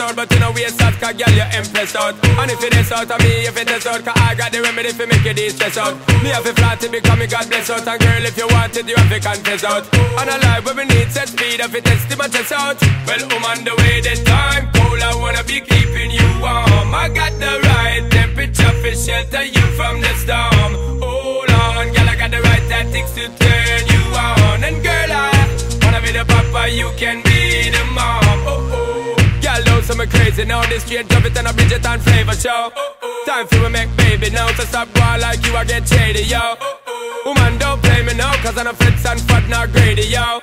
out. But you know we sad, cause girl, you impressed out. And if it is out of me, if it is out, cause I got the remedy for make you de-stress out. Me have a flat it because me God bless out, and girl, if you want it, you have to confess out. And a life where we need set speed, if it test my chest out. Well, I'm on the way, the time cold. I wanna be keeping you warm. I got the right temperature for shelter you from the storm. Hold on, girl, I got the right tactics to turn you on. And girl, I wanna be the papa, you can be the mom. Know some crazy now. This straight drop it and a Bridget and flavor show. Time for we make baby now. So stop going like you, I get shady, yo. Woman, don't play me now, cause I'm a fits and fat, not greedy, yo.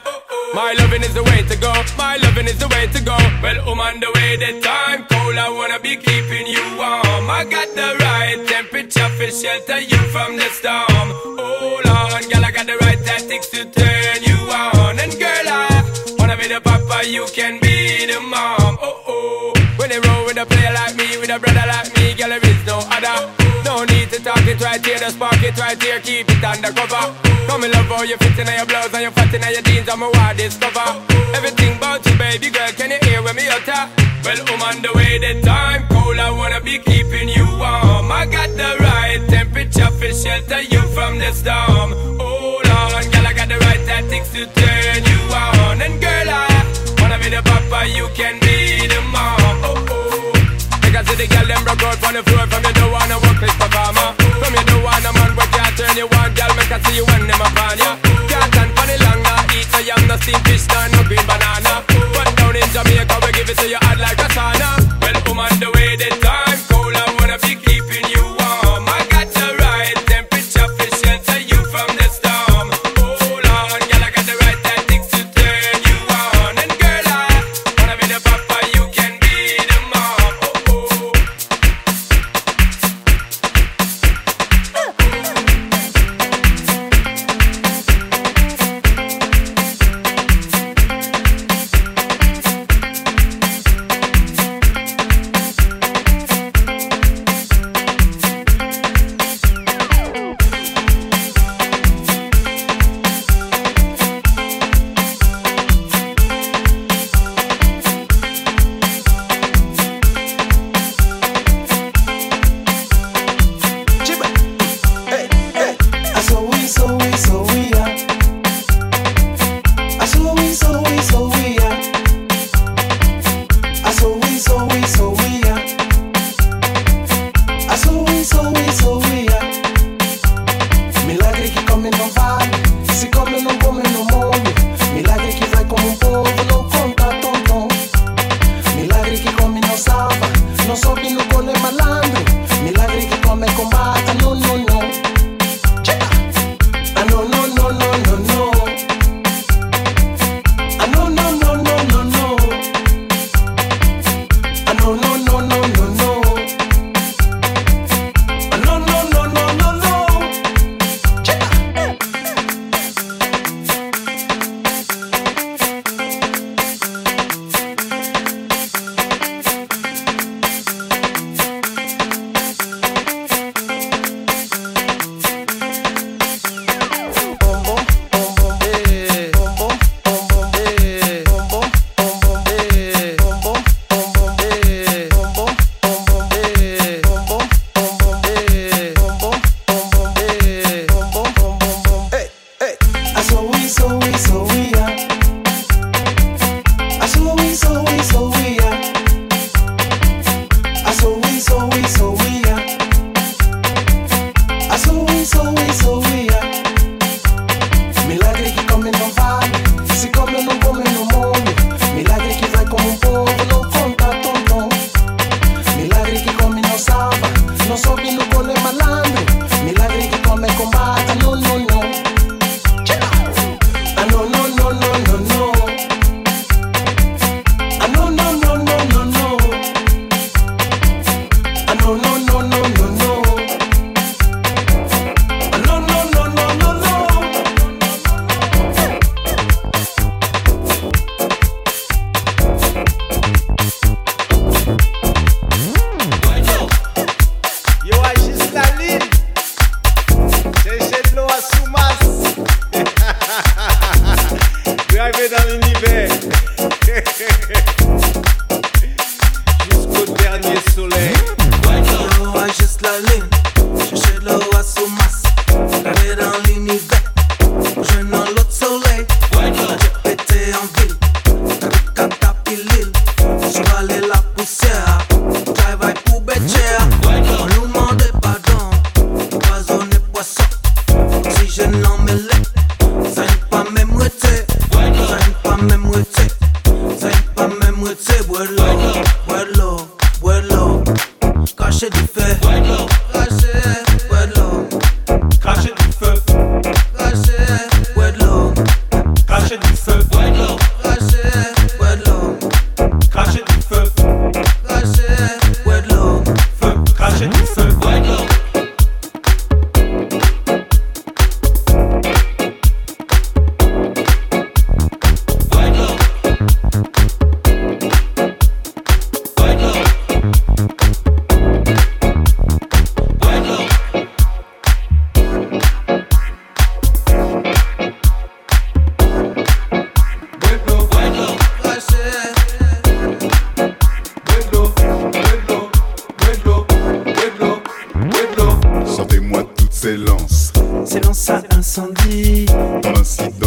My loving is the way to go, my loving is the way to go. Well, woman, the way the time cold, I wanna be keeping you warm. I got the right temperature for shelter you from the storm. Hold on, girl, I got the right tactics to turn you on. And girl, I wanna be the papa, you can be the mom. Oh. When they roll with a player like me, with a brother like me, girl, there is no other. No need to talk it right here, just park it right here, keep it undercover. Come in love how you fit in your blouse and you fat in your jeans, I'm a wild discover. Everything about you, baby girl, can you hear when me utter? Well, I'm on the way, the time cold, I wanna be keeping you warm. I got the right temperature for shelter you from the storm. Hold on, girl, I got the right tactics to turn you on. And girl, I wanna be the papa, you can be the mom. I see the girl them broke out on the floor from you don't wanna work this performer. From you don't want a man where can't turn you on, girl. Make I see you when them upon ya. Can't stand for the long, nah. Eat no yam, no steamed fish, nah, no green banana. But down in Jamaica, we give it to you hot like a sauna. Well, I'm on the Love.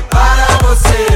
você.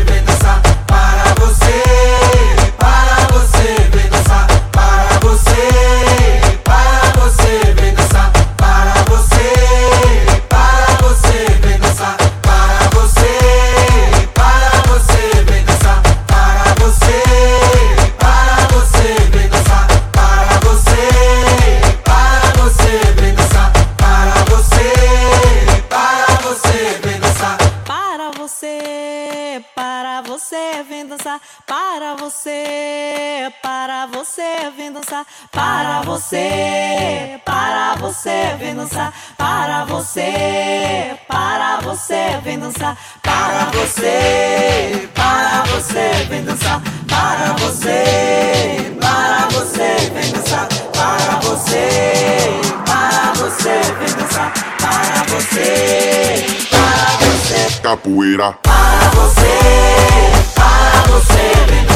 Para você, para você, Venusa, para você, para você, Venusa, para você, para você, Venusa, para você, para você, Venusa, para você, para você, Venusa, para você, para você, capoeira, para você, para você, Venusa.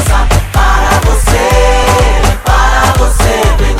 Everything.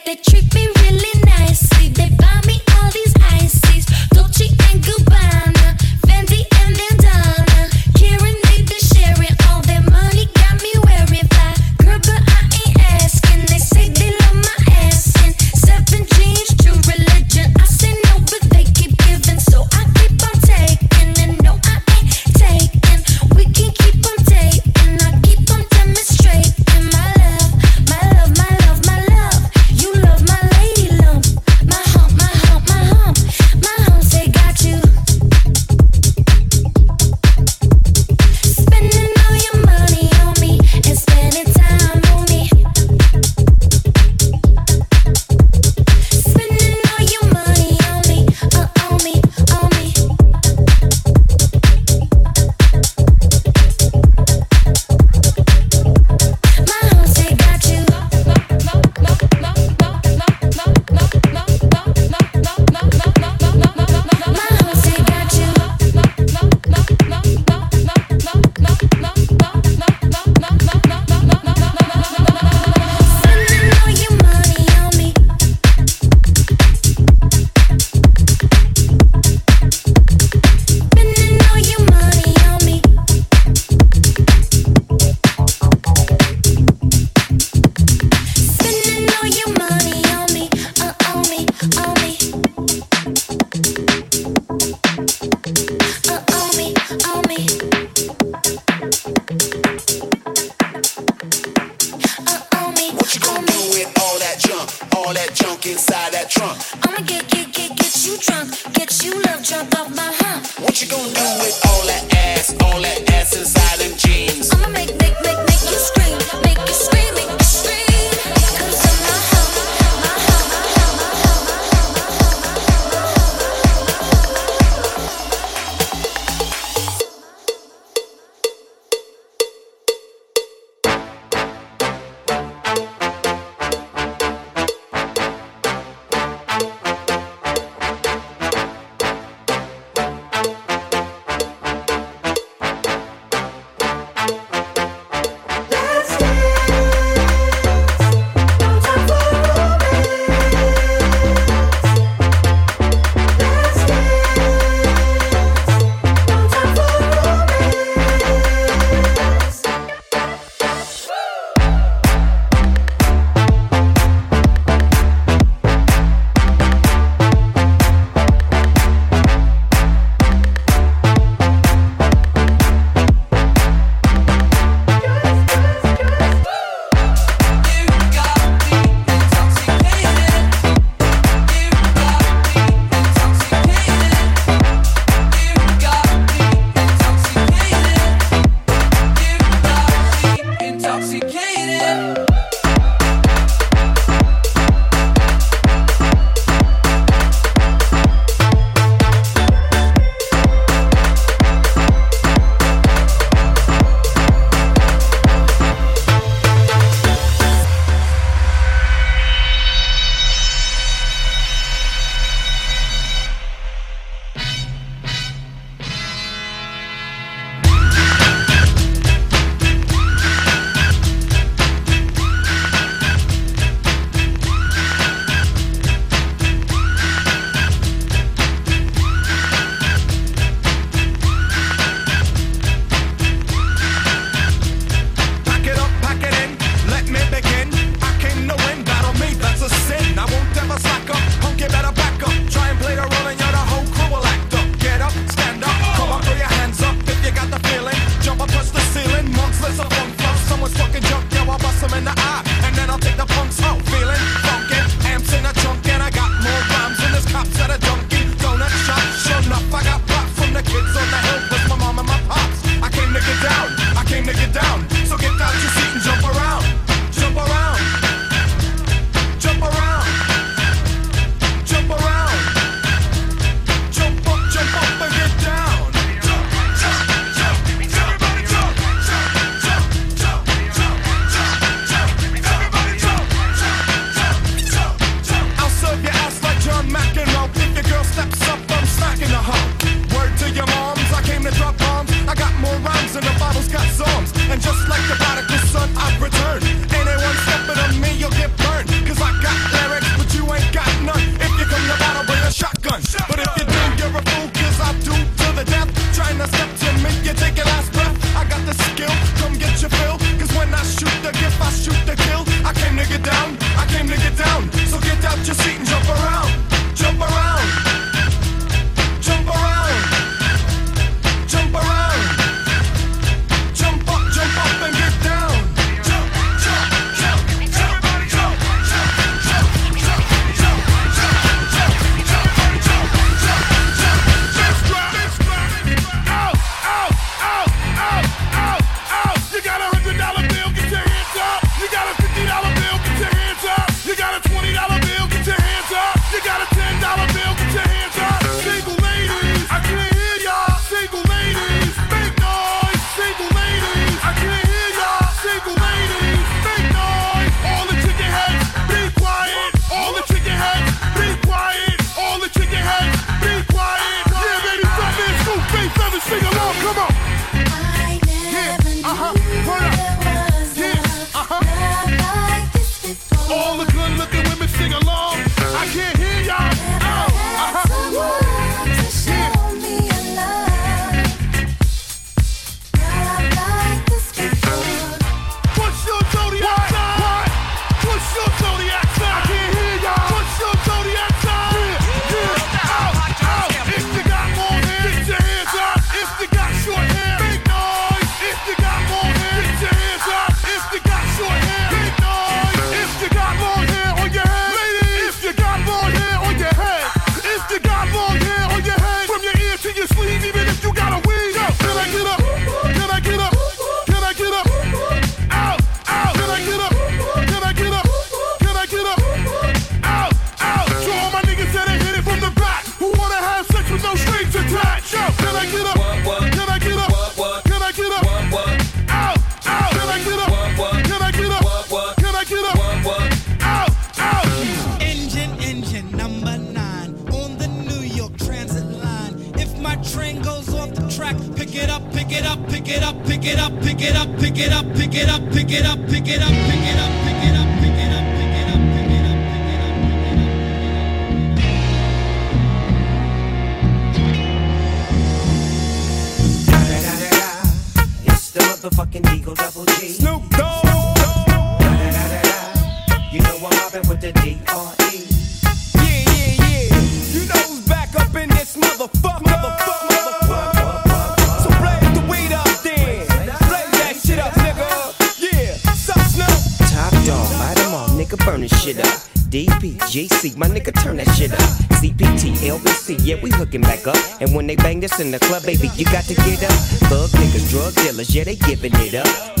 In the club, baby, you got to get up. Thug niggas, drug dealers, yeah, they giving it up.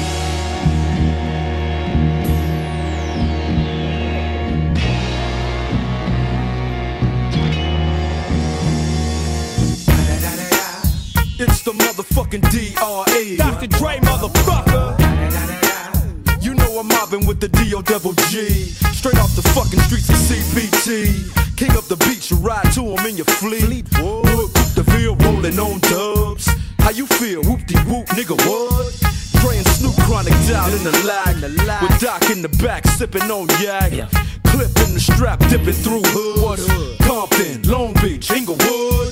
It's the motherfucking D.R.E. Dr. Dre, motherfucker. You know I'm mobbing with the D.O. Double G. Straight off the fucking streets of CPT. King up the beach, you ride to him in your fleet. Wood, the Ville, rolling on dubs. How you feel? Whoop de whoop, nigga, what? Dre and Snoop chronic down in the lag. With Doc in the back, sipping on yak. Clip in the strap, dipping through hoods. Compton, Long Beach, Inglewood.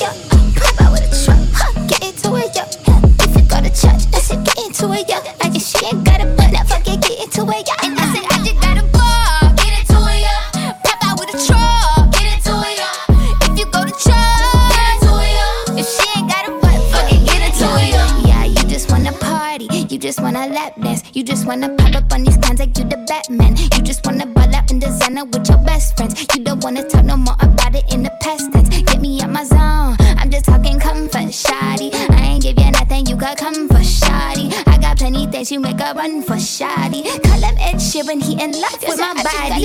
it, get into it, yo. If you go to church, I said get into it. I guess she ain't got a butt, now fuck it, get into it, yo. And I said things you make a run for shoddy. Call him Ed Sheeran, he in love with my body.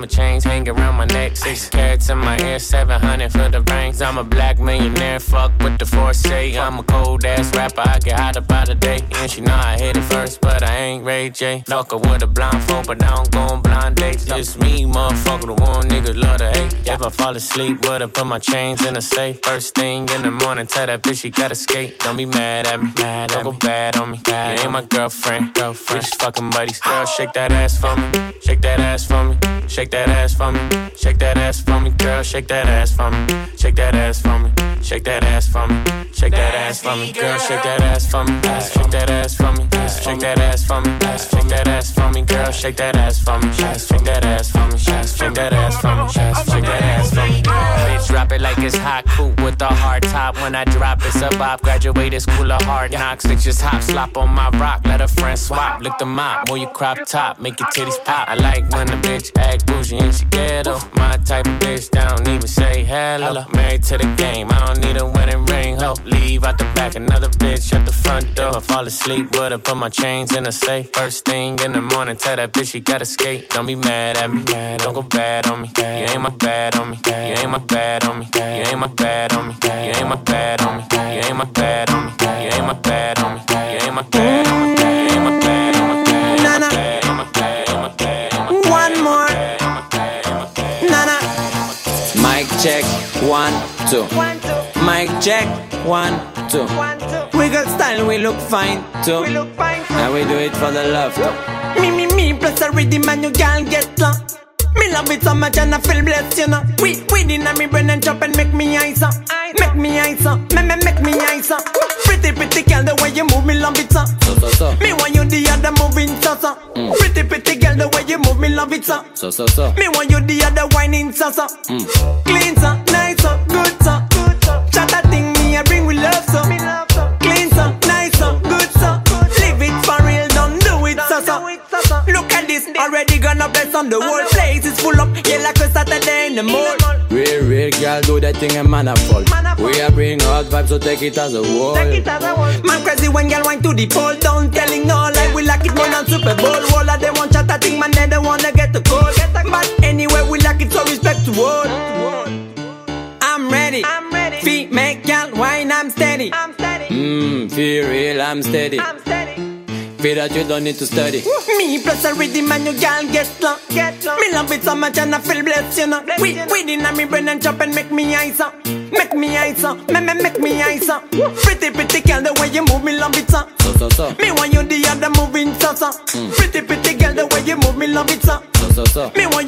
Diamond chains hanging around my neck. Six carats in my ear, seven hundred for the rings. I'm a black millionaire, fuck what the force say. I'm a cold ass rapper, I get hot about a day. And she know I hit it first, but ain't Ray J. Locker with a blindfold, but I don't go on blind dates. Just me, motherfucker, the one nigga love to hate. If I fall asleep, would I put my chains in a safe? First thing in the morning, tell that bitch she gotta skate. Don't be mad at me, mad don't go bad on me. You ain't my girlfriend, girlfriend. We just fucking buddies. Girl, shake that ass for me, shake that ass for me, shake shake that ass for me. Shake that ass for me, girl, shake that ass for me. Shake that ass for me. Shake that ass for me. Shake that ass for me, girl, shake that ass for me. Shake that ass for me. Shake that ass for me. Shake that ass for me, girl, shake that ass for me. Shake that ass for me. Shake that ass for me. Shake that ass for me. Bitch, drop it like it's hot. Cool with a hard top. When I drop, it's a bop. Graduated school of hard knocks. They just hop, slop on my rock. Let a friend swap. Lick the mop. Move your crop top. Make your titties pop. I like when a bitch act bougie and she ghetto. My type of bitch, don't even say hello. Married to the game. I don't don't need a wedding ring. Ho, leave out the back, another bitch at the front door. I fall asleep with her, put my chains in a safe. First thing in the morning, tell that bitch she gotta skate. Don't be mad at me, don't go bad on me. You ain't my bad on me, you ain't my bad on me, you ain't my bad on me, you ain't my bad on me, you ain't my bad on me, you ain't my bad on me, you ain't my bad on me, you ain't my bad on me. One more. Nana. Mic check. One, two. Mic check. One, two. We got style, we look fine too. And we do it for the love too. Me, me, me, plus a rhythm and you can't get low. Me love it so much and I feel blessed, you know. We, we in me brain and chop and make me eyes up. Make me eyes up. Me, me, make me eyes up. Pretty, pretty girl, the way you move me love it so. So, so, so. Me want you the other moving so, so. Mm. Pretty, pretty girl, the way you move me love it so. So, so, so. Me want you the other whining so, so. Mm. Clean so, nice so, good so. Shut thing me I bring with love so. Clean so, nice so, good so. Live it for real, don't do it so, so. Look at this, already gonna bless on the whole place is full up, yeah like a Saturday in the mall. Real, real girl, do that thing and man a fall. We are bring hot vibes, so take it as a wall. Man crazy when girl wine to the pole down Telling no lie, we like it more than Super Bowl All of them want chat a thing, man, they don't wanna get the call But anyway, we like it, so respect to all I'm ready, I'm ready. Feet make girl wine, I'm steady Mmm, feel real, I'm steady. Feel that you don't need to study. Me plus a rhythm and you girl get low. Get low. Me love it so much and I feel blessed, you know. We, we in me brain and chop and make me eyes up. Make me eyes up. Me, me, make me eyes up. Pretty, pretty girl, the way you move me love it so. So, so, so. Me want you the other moving so, so. Mm. Pretty, pretty girl, the way you move me love it so. So, so, so. Me want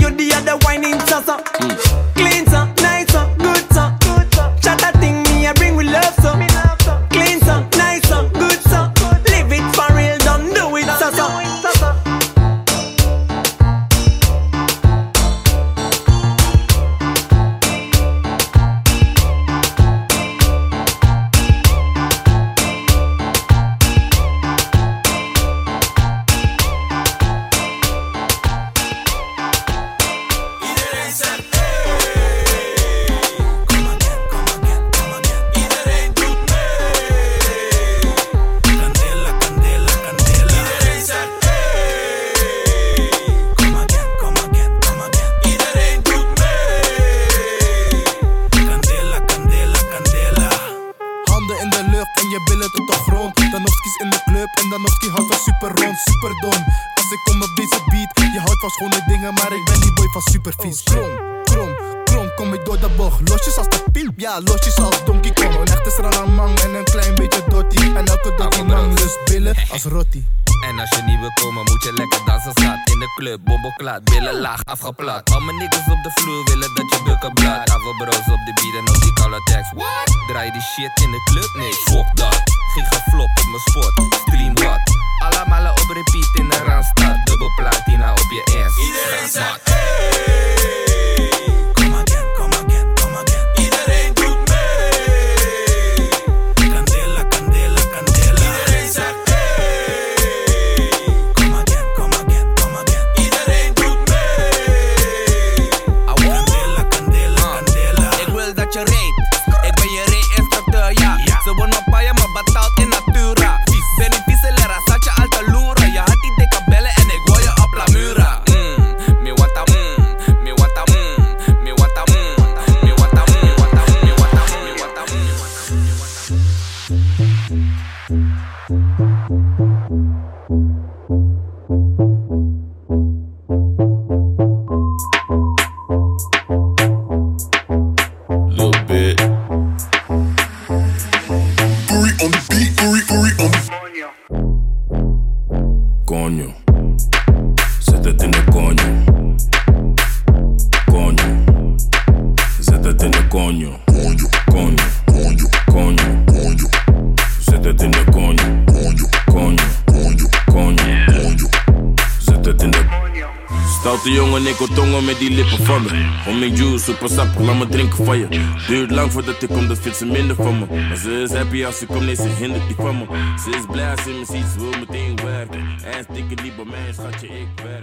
Om mijn juice, super sap, laat me drinken van je. Duurt lang voordat ik kom, dat vindt ze minder van me. Maar ze is happy als ze komt, nee, ze hindert die van me. Ze is blij als ze me ziet, ze wil meteen werken. En stikken die bij mij, schatje, ik werk.